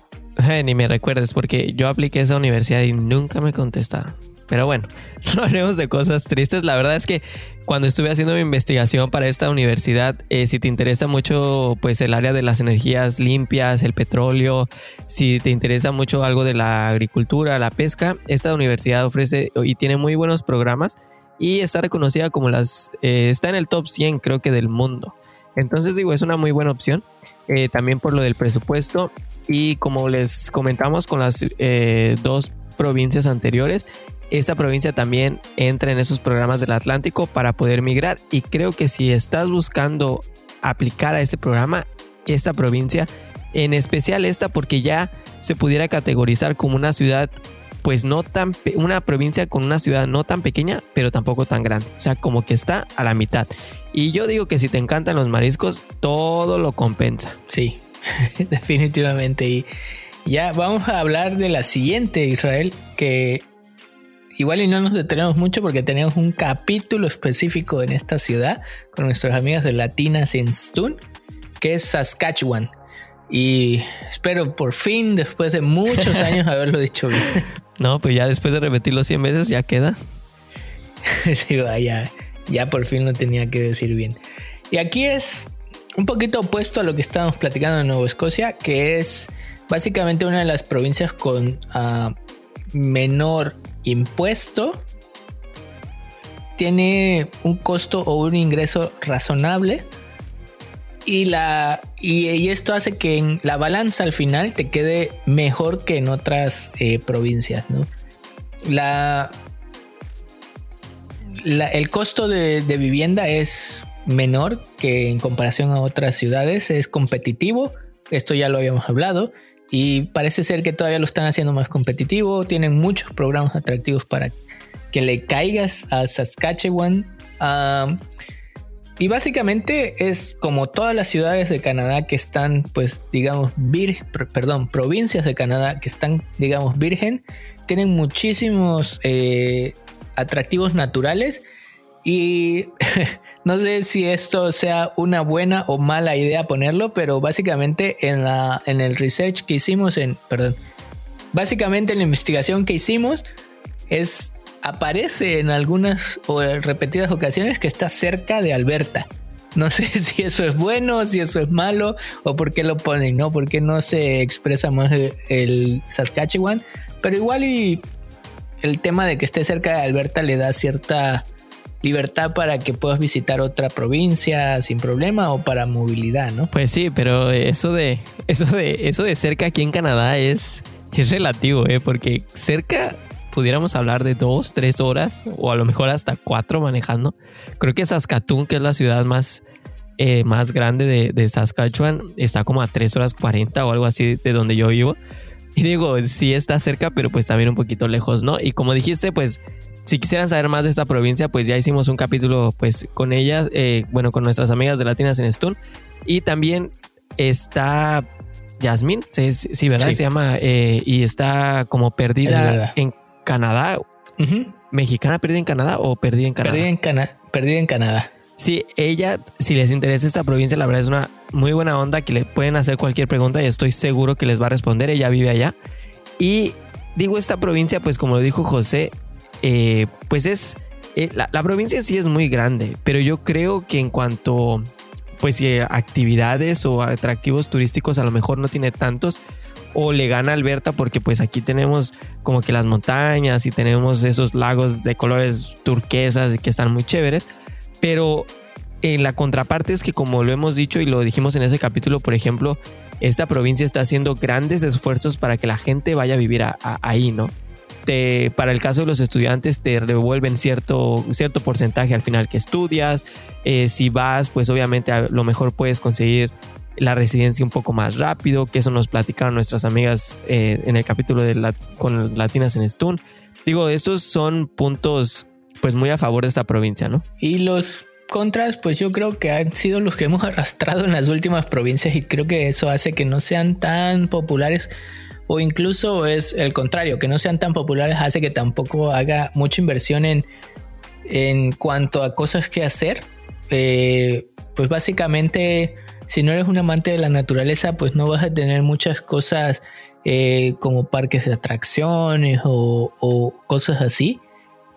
ni me recuerdes porque yo apliqué esa universidad y nunca me contestaron. Pero bueno, no hablemos de cosas tristes. La verdad es que cuando estuve haciendo mi investigación para esta universidad, eh, si te interesa mucho pues el área de las energías limpias, el petróleo, si te interesa mucho algo de la agricultura, la pesca, esta universidad ofrece y tiene muy buenos programas y está reconocida como las, eh, está en el top 100 creo que del mundo. Entonces digo, es una muy buena opción. Eh, también por lo del presupuesto y como les comentamos con las dos provincias anteriores, esta provincia también entra en esos programas del Atlántico para poder migrar. Y creo que si estás buscando aplicar a ese programa, esta provincia, en especial esta, porque ya se pudiera categorizar como una ciudad, pues no tan, una provincia con una ciudad no tan pequeña, pero tampoco tan grande. O sea, como que está a la mitad. Y yo digo que si te encantan los mariscos, todo lo compensa. Sí, definitivamente. Y ya vamos a hablar de la siguiente, Israel, que igual y no nos detenemos mucho porque tenemos un capítulo específico en esta ciudad con nuestras amigas de Latinas en Stun, que es Saskatchewan. Y espero por fin, después de muchos años, haberlo dicho bien. No, pues ya después de repetirlo 100 veces ya queda. sí, vaya, ya por fin lo tenía que decir bien. Y aquí es un poquito opuesto a lo que estábamos platicando en Nueva Escocia, que es básicamente una de las provincias con ah, menor impuesto. Tiene un costo o un ingreso razonable. Y, la, y, esto hace que en la balanza al final te quede mejor que en otras eh, provincias. ¿no? La, el costo de, vivienda es menor que en comparación a otras ciudades, es competitivo, esto ya lo habíamos hablado, y parece ser que todavía lo están haciendo más competitivo, tienen muchos programas atractivos para que le caigas a Saskatchewan. y básicamente es como todas las ciudades de Canadá que están, pues, digamos, vir, perdón, provincias de Canadá que están, digamos, virgen, tienen muchísimos eh, atractivos naturales y no sé si esto sea una buena o mala idea ponerlo, pero básicamente en, la, en el research que hicimos, en, perdón, básicamente en la investigación que hicimos, es, aparece en algunas o repetidas ocasiones que está cerca de Alberta. No sé si eso es bueno, si eso es malo, o por qué lo ponen, ¿no? Porque no se expresa más el Saskatchewan. Pero igual y el tema de que esté cerca de Alberta le da cierta libertad para que puedas visitar otra provincia sin problema o para movilidad, ¿no? Pues sí, pero eso de eso de eso de cerca aquí en Canadá es es relativo, ¿eh? Porque cerca pudiéramos hablar de dos, tres horas o a lo mejor hasta cuatro manejando. Creo que Saskatoon, que es la ciudad más eh, más grande de, de, Saskatchewan, está como a tres horas cuarenta o algo así de donde yo vivo. Y digo, sí está cerca, pero pues también un poquito lejos, ¿no? Y como dijiste, pues si quisieran saber más de esta provincia, pues ya hicimos un capítulo pues con ellas, eh, bueno, con nuestras amigas de Latinas en Stone. Y también está Yasmin, sí, ¿verdad? Se llama, eh, y está como perdida en Canadá. ¿Mexicana perdida en Canadá o perdida en Canadá? Perdida en, Cana perdida en Canadá. Sí, ella, si les interesa esta provincia, la verdad es una muy buena onda que le pueden hacer cualquier pregunta y estoy seguro que les va a responder. Ella vive allá. Y digo, esta provincia, pues como lo dijo José, eh, pues es, eh, la, provincia sí es muy grande, pero yo creo que en cuanto, pues si actividades o atractivos turísticos a lo mejor no tiene tantos, o le gana Alberta porque pues aquí tenemos como que las montañas y tenemos esos lagos de colores turquesas que están muy chéveres, pero en la contraparte es que como lo hemos dicho y lo dijimos en ese capítulo, por ejemplo, esta provincia está haciendo grandes esfuerzos para que la gente vaya a vivir ahí, ¿no? Para el caso de los estudiantes te devuelven cierto, cierto porcentaje al final que estudias. Eh, si vas, pues obviamente a lo mejor puedes conseguir la residencia un poco más rápido, que eso nos platicaron nuestras amigas eh, en el capítulo de con Latinas en Stone. Digo, esos son puntos pues muy a favor de esta provincia, ¿no? Y los contras, pues yo creo que han sido los que hemos arrastrado en las últimas provincias y creo que eso hace que no sean tan populares o incluso es el contrario, que no sean tan populares hace que tampoco haga mucha inversión en, en cuanto a cosas que hacer. Eh, pues básicamente, si no eres un amante de la naturaleza, pues no vas a tener muchas cosas eh, como parques de atracciones o, cosas así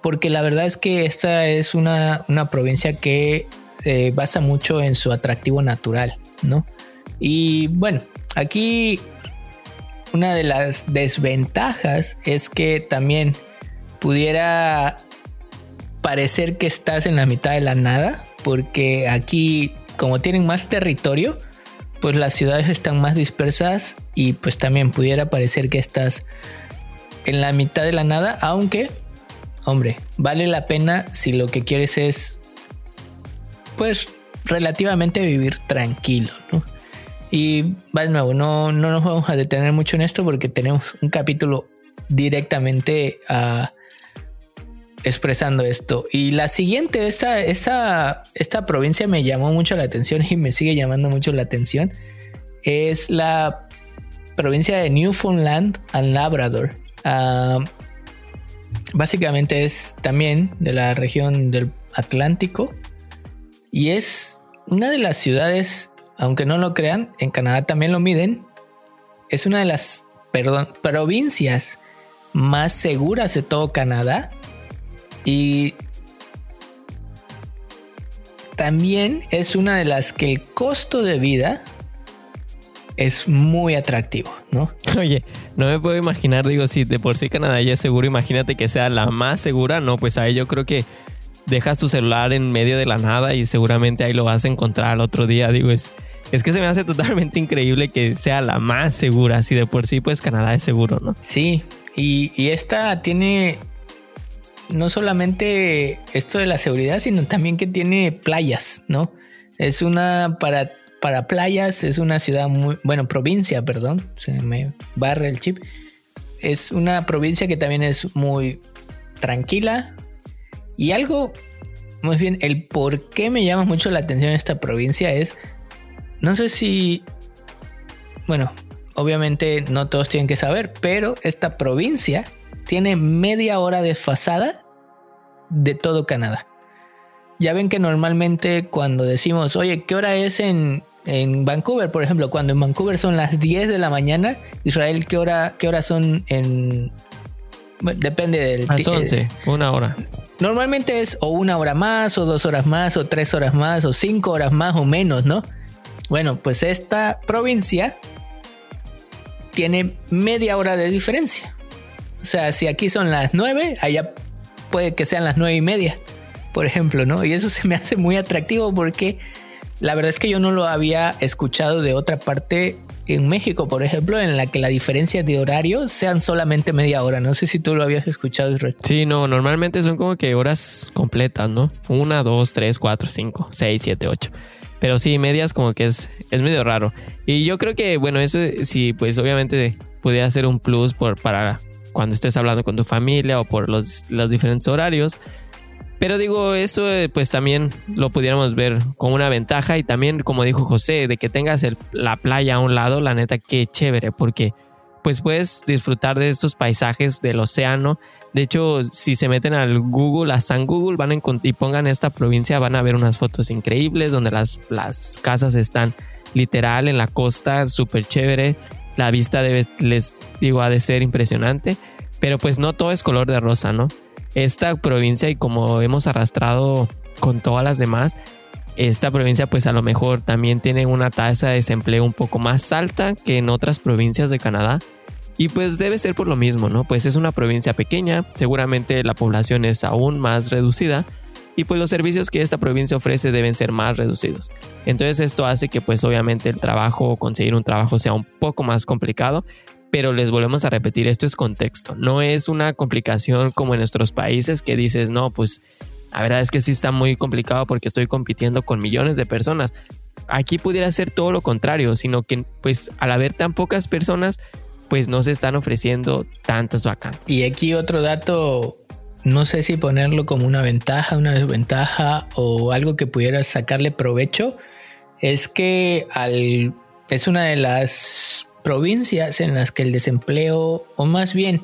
porque la verdad es que esta es una, provincia que se basa mucho en su atractivo natural, ¿no? Y bueno, aquí una de las desventajas es que también pudiera parecer que estás en la mitad de la nada, porque aquí como tienen más territorio, pues las ciudades están más dispersas y pues también pudiera parecer que estás en la mitad de la nada, aunque hombre, vale la pena si lo que quieres es, pues, relativamente vivir tranquilo, ¿no? Y va de nuevo, no, no nos vamos a detener mucho en esto porque tenemos un capítulo directamente ah, expresando esto. Y la siguiente, esta, esta, esta provincia me llamó mucho la atención y me sigue llamando mucho la atención, es la provincia de Newfoundland and Labrador. Ah, básicamente es también de la región del Atlántico y es una de las ciudades, aunque no lo crean, en Canadá también lo miden, es una de las perdón, provincias más seguras de todo Canadá y también es una de las que el costo de vida es muy atractivo, ¿no? Oye, no me puedo imaginar, digo, si de por sí Canadá ya es seguro, imagínate que sea la más segura, no, pues ahí yo creo que dejas tu celular en medio de la nada y seguramente ahí lo vas a encontrar al otro día, digo, es, es que se me hace totalmente increíble que sea la más segura, si de por sí pues Canadá es seguro, ¿no? Sí, y, y esta tiene no solamente esto de la seguridad, sino también que tiene playas, ¿no? Es una para, para playas, es una ciudad muy, bueno, provincia, perdón, se me barre el chip. Es una provincia que también es muy tranquila y algo, más bien, el por qué me llama mucho la atención esta provincia es, no sé si, bueno, obviamente no todos tienen que saber, pero esta provincia tiene media hora de fasada de todo Canadá. Ya ven que normalmente cuando decimos, oye, ¿qué hora es en, en Vancouver? Por ejemplo, cuando en Vancouver son las 10 de la mañana, Israel, ¿qué hora, qué hora son en... depende del... Las 11, una hora. Normalmente es o una hora más, o dos horas más, o tres horas más, o cinco horas más o menos, ¿no? Bueno, pues esta provincia tiene media hora de diferencia. O sea, si aquí son las 9, allá puede que sean las nueve y media, por ejemplo, ¿no? Y eso se me hace muy atractivo porque la verdad es que yo no lo había escuchado de otra parte en México, por ejemplo, en la que la diferencia de horario sean solamente media hora. No sé si tú lo habías escuchado, Israel. Sí, no, normalmente son como que horas completas, ¿no? Una, dos, tres, cuatro, cinco, seis, siete, ocho. Pero sí, medias como que es, es medio raro. Y yo creo que, bueno, eso sí, pues obviamente pudiera ser un plus por, para cuando estés hablando con tu familia o por los, los diferentes horarios. Pero digo, eso pues también lo pudiéramos ver como una ventaja y también, como dijo José, de que tengas la playa a un lado, la neta, qué chévere, porque pues puedes disfrutar de estos paisajes del océano. De hecho, si se meten al Google, hasta en Google van a y pongan esta provincia, van a ver unas fotos increíbles donde las, las casas están literal en la costa, súper chévere la vista les digo, ha de ser impresionante, pero pues no todo es color de rosa, ¿no? Esta provincia y como hemos arrastrado con todas las demás, esta provincia pues a lo mejor también tiene una tasa de desempleo un poco más alta que en otras provincias de Canadá. Y pues debe ser por lo mismo, ¿no? Pues es una provincia pequeña, seguramente la población es aún más reducida, y pues los servicios que esta provincia ofrece deben ser más reducidos. Entonces esto hace que pues obviamente el trabajo o conseguir un trabajo sea un poco más complicado, pero les volvemos a repetir, esto es contexto, no es una complicación como en nuestros países que dices, no, pues la verdad es que sí está muy complicado porque estoy compitiendo con millones de personas. Aquí pudiera ser todo lo contrario, sino que pues al haber tan pocas personas, pues no se están ofreciendo tantas vacantes. Y aquí otro dato no sé si ponerlo como una ventaja, una desventaja o algo que pudiera sacarle provecho, es que al, es una de las provincias en las que el desempleo, o más bien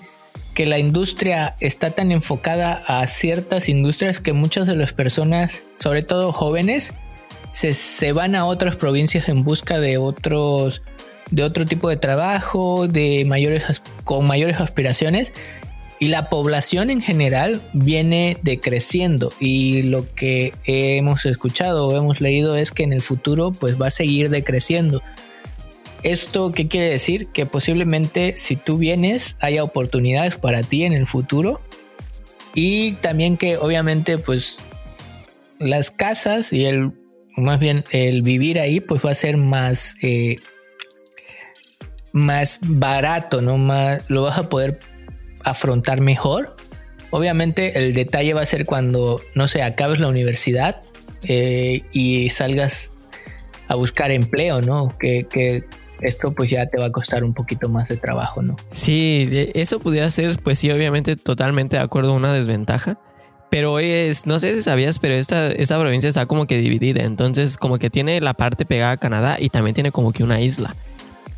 que la industria está tan enfocada a ciertas industrias que muchas de las personas, sobre todo jóvenes, se, se van a otras provincias en busca de otros de otro tipo de trabajo, de mayores con mayores aspiraciones y la población en general viene decreciendo y lo que hemos escuchado o hemos leído es que en el futuro pues va a seguir decreciendo. ¿Esto qué quiere decir? Que posiblemente si tú vienes haya oportunidades para ti en el futuro y también que obviamente pues las casas y el más bien el vivir ahí pues va a ser más eh, más barato, ¿no? Más, lo vas a poder afrontar mejor. Obviamente el detalle va a ser cuando, no sé, acabes la universidad eh, y salgas a buscar empleo, ¿no? Que, que, esto pues ya te va a costar un poquito más de trabajo, ¿no? Sí, eso pudiera ser, pues sí, obviamente totalmente de acuerdo, una desventaja. Pero es, no sé si sabías, pero esta, esta provincia está como que dividida. Entonces, como que tiene la parte pegada a Canadá y también tiene como que una isla.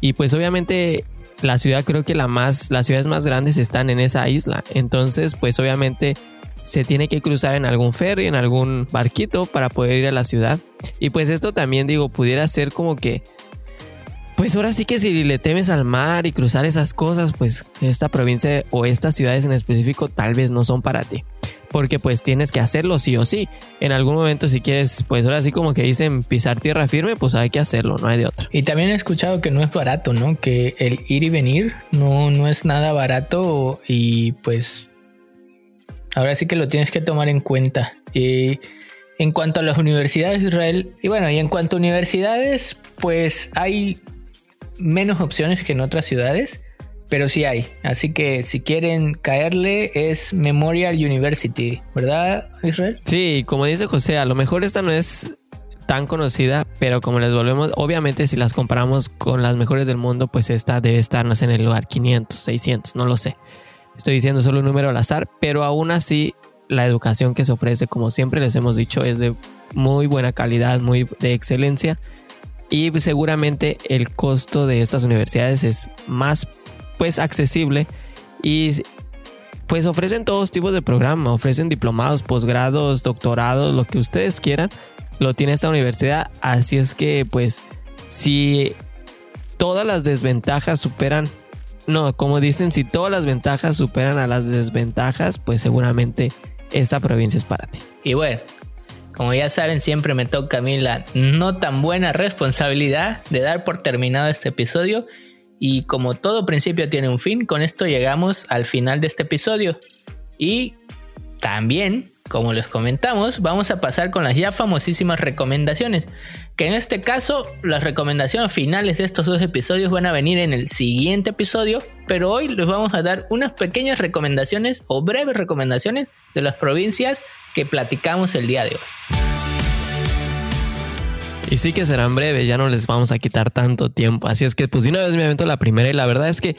Y pues obviamente la ciudad creo que la más, las ciudades más grandes están en esa isla. Entonces, pues obviamente se tiene que cruzar en algún ferry, en algún barquito para poder ir a la ciudad. Y pues esto también digo, pudiera ser como que, pues ahora sí que si le temes al mar y cruzar esas cosas, pues esta provincia o estas ciudades en específico tal vez no son para ti porque pues tienes que hacerlo sí o sí. En algún momento si quieres, pues ahora sí como que dicen pisar tierra firme, pues hay que hacerlo, no hay de otro. Y también he escuchado que no es barato, ¿no? Que el ir y venir no, no es nada barato y pues ahora sí que lo tienes que tomar en cuenta. Y en cuanto a las universidades de Israel, y bueno, y en cuanto a universidades, pues hay menos opciones que en otras ciudades pero sí hay. Así que si quieren caerle es Memorial University, ¿verdad, Israel? Sí, como dice José, a lo mejor esta no es tan conocida, pero como les volvemos, obviamente si las comparamos con las mejores del mundo, pues esta debe estarnos en el lugar 500, 600, no lo sé. Estoy diciendo solo un número al azar, pero aún así la educación que se ofrece, como siempre les hemos dicho, es de muy buena calidad, muy de excelencia y seguramente el costo de estas universidades es más pues accesible y pues ofrecen todos tipos de programas, ofrecen diplomados, posgrados, doctorados, lo que ustedes quieran, lo tiene esta universidad, así es que pues si todas las desventajas superan no, como dicen, si todas las ventajas superan a las desventajas, pues seguramente esta provincia es para ti. Y bueno, como ya saben, siempre me toca a mí la no tan buena responsabilidad de dar por terminado este episodio. Y como todo principio tiene un fin, con esto llegamos al final de este episodio. Y también, como les comentamos, vamos a pasar con las ya famosísimas recomendaciones. Que en este caso, las recomendaciones finales de estos dos episodios van a venir en el siguiente episodio. Pero hoy les vamos a dar unas pequeñas recomendaciones o breves recomendaciones de las provincias que platicamos el día de hoy. Y sí que serán breves, ya no les vamos a quitar tanto tiempo. Así es que pues de una vez me avento la primera y la verdad es que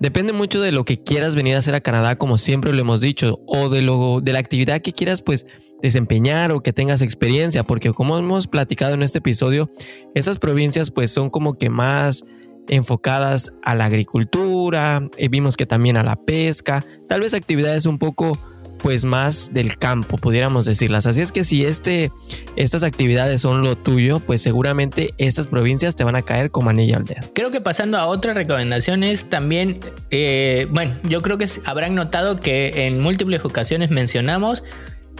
depende mucho de lo que quieras venir a hacer a Canadá, como siempre lo hemos dicho, o de, lo, de la actividad que quieras pues desempeñar o que tengas experiencia, porque como hemos platicado en este episodio, esas provincias pues son como que más enfocadas a la agricultura, eh, vimos que también a la pesca, tal vez actividades un poco pues más del campo, pudiéramos decirlas. Así es que si este, estas actividades son lo tuyo, pues seguramente estas provincias te van a caer como anillo al dedo. Creo que pasando a otras recomendaciones, también, eh, bueno, yo creo que habrán notado que en múltiples ocasiones mencionamos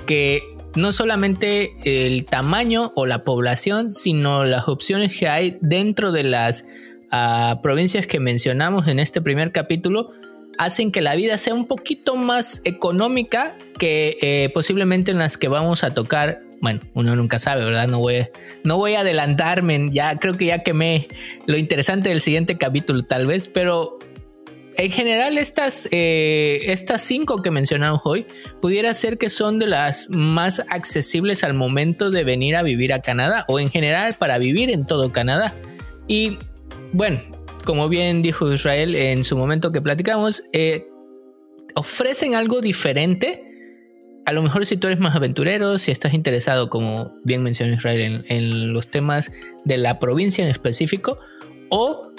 que no solamente el tamaño o la población, sino las opciones que hay dentro de las ah, provincias que mencionamos en este primer capítulo, hacen que la vida sea un poquito más económica que eh, posiblemente en las que vamos a tocar. Bueno, uno nunca sabe, ¿verdad? No voy, no voy a adelantarme, ya creo que ya quemé lo interesante del siguiente capítulo tal vez, pero en general estas, eh, estas cinco que mencionamos hoy pudiera ser que son de las más accesibles al momento de venir a vivir a Canadá o en general para vivir en todo Canadá. Y bueno, como bien dijo Israel en su momento que platicamos, eh, ofrecen algo diferente. A lo mejor si tú eres más aventurero, si estás interesado, como bien mencionó Israel, en, los temas de la provincia en específico, o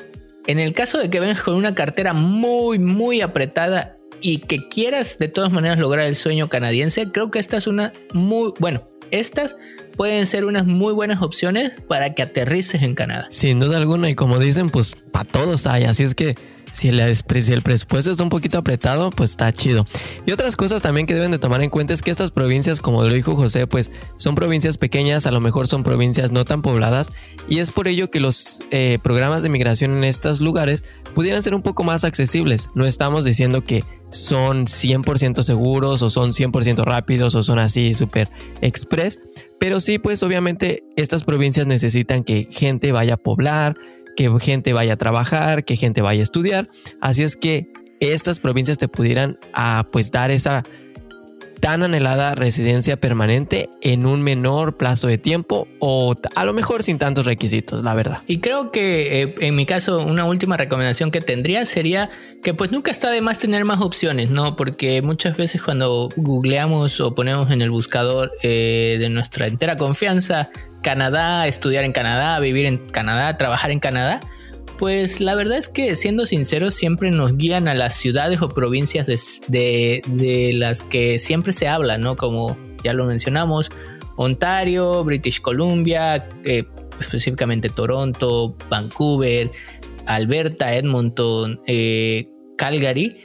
en el caso de que vengas con una cartera muy, muy apretada y que quieras de todas maneras lograr el sueño canadiense, creo que esta es una muy, bueno, estas pueden ser unas muy buenas opciones para que aterrices en Canadá. Sin duda alguna, y como dicen, pues para todos hay, así es que si el, presupuesto está un poquito apretado, pues está chido. Y otras cosas también que deben de tomar en cuenta es que estas provincias, como lo dijo José, pues son provincias pequeñas, a lo mejor son provincias no tan pobladas, y es por ello que los eh, programas de migración en estos lugares pudieran ser un poco más accesibles. No estamos diciendo que son 100% seguros o son 100% rápidos o son así súper express, pero sí, pues obviamente estas provincias necesitan que gente vaya a poblar, que gente vaya a trabajar, que gente vaya a estudiar. Así es que estas provincias te pudieran ah, pues dar esa tan anhelada residencia permanente en un menor plazo de tiempo o a lo mejor sin tantos requisitos, la verdad. Y creo que eh, en mi caso una última recomendación que tendría sería que pues nunca está de más tener más opciones, ¿no? Porque muchas veces cuando googleamos o ponemos en el buscador eh, de nuestra entera confianza Canadá, estudiar en Canadá, vivir en Canadá, trabajar en Canadá, pues la verdad es que siendo sinceros siempre nos guían a las ciudades o provincias de, las que siempre se habla, ¿no? Como ya lo mencionamos, Ontario, British Columbia, eh, específicamente Toronto, Vancouver, Alberta, Edmonton, eh, Calgary.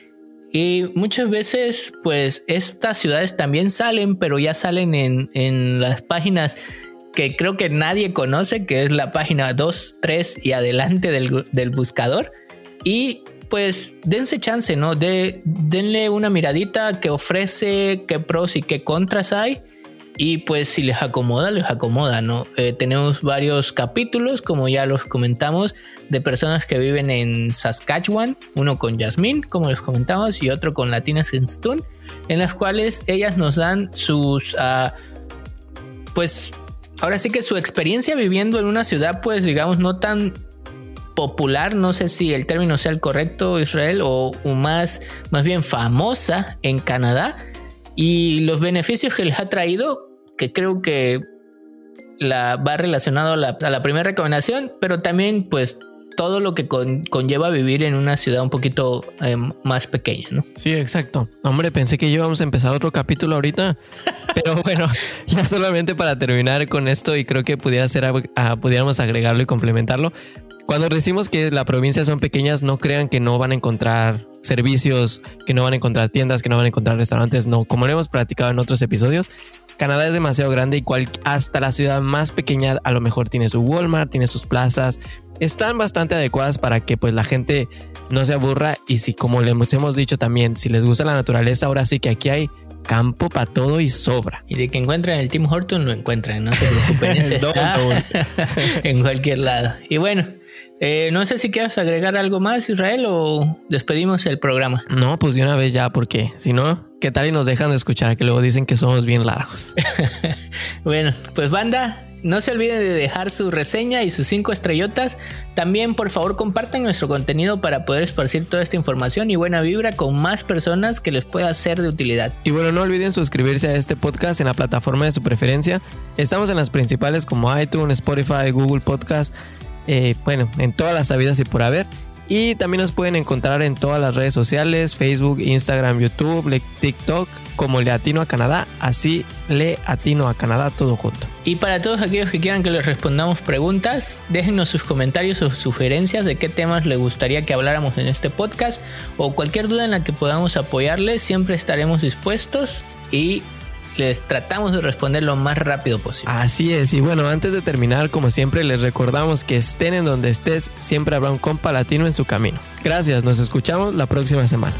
Y muchas veces, pues estas ciudades también salen, pero ya salen en, en las páginas que creo que nadie conoce, que es la página 2, 3 y adelante del, buscador. Y pues dense chance, ¿no? De, denle una miradita que ofrece, qué pros y qué contras hay. Y pues si les acomoda, les acomoda, ¿no? Eh, tenemos varios capítulos, como ya los comentamos, de personas que viven en Saskatchewan, uno con Jasmine, como les comentamos, y otro con Latina Stone, en las cuales ellas nos dan sus, uh, pues, ahora sí que su experiencia viviendo en una ciudad, pues, digamos, no tan popular, no sé si el término sea el correcto, Israel, o, más, más bien famosa en Canadá, y los beneficios que les ha traído que creo que la, va relacionado a la, primera recomendación, pero también pues todo lo que conlleva vivir en una ciudad un poquito eh, más pequeña, ¿no? Sí, exacto. Hombre, pensé que íbamos a empezar otro capítulo ahorita, pero bueno, ya solamente para terminar con esto y creo que pudiera ser, pudiéramos agregarlo y complementarlo. Cuando decimos que la provincia son pequeñas, no crean que no van a encontrar servicios, que no van a encontrar tiendas, que no van a encontrar restaurantes, no, como lo hemos platicado en otros episodios, Canadá es demasiado grande y cual, hasta la ciudad más pequeña a lo mejor tiene su Walmart, tiene sus plazas. Están bastante adecuadas para que pues la gente no se aburra y si como les hemos dicho también, si les gusta la naturaleza, ahora sí que aquí hay campo para todo y sobra. Y de que encuentren el Tim Horton lo encuentran, no se preocupen, está en cualquier lado. Y bueno, eh, no sé si quieres agregar algo más, Israel, o despedimos el programa. No, pues de una vez ya, porque si no, ¿qué tal y nos dejan de escuchar? Que luego dicen que somos bien largos. bueno, pues banda, no se olviden de dejar su reseña y sus cinco estrellotas. También, por favor, compartan nuestro contenido para poder esparcir toda esta información y buena vibra con más personas que les pueda ser de utilidad. Y bueno, no olviden suscribirse a este podcast en la plataforma de su preferencia. Estamos en las principales como iTunes, Spotify, Google Podcast eh, bueno, en todas las sabidas y por haber. Y también nos pueden encontrar en todas las redes sociales, Facebook, Instagram, YouTube, TikTok, como Le Atino a Canadá, así Le Atino a Canadá todo junto. Y para todos aquellos que quieran que les respondamos preguntas, déjenos sus comentarios o sugerencias de qué temas les gustaría que habláramos en este podcast o cualquier duda en la que podamos apoyarles, siempre estaremos dispuestos y les tratamos de responder lo más rápido posible. Así es, y bueno, antes de terminar, como siempre, les recordamos que estén en donde estés, siempre habrá un compa latino en su camino. Gracias, nos escuchamos la próxima semana.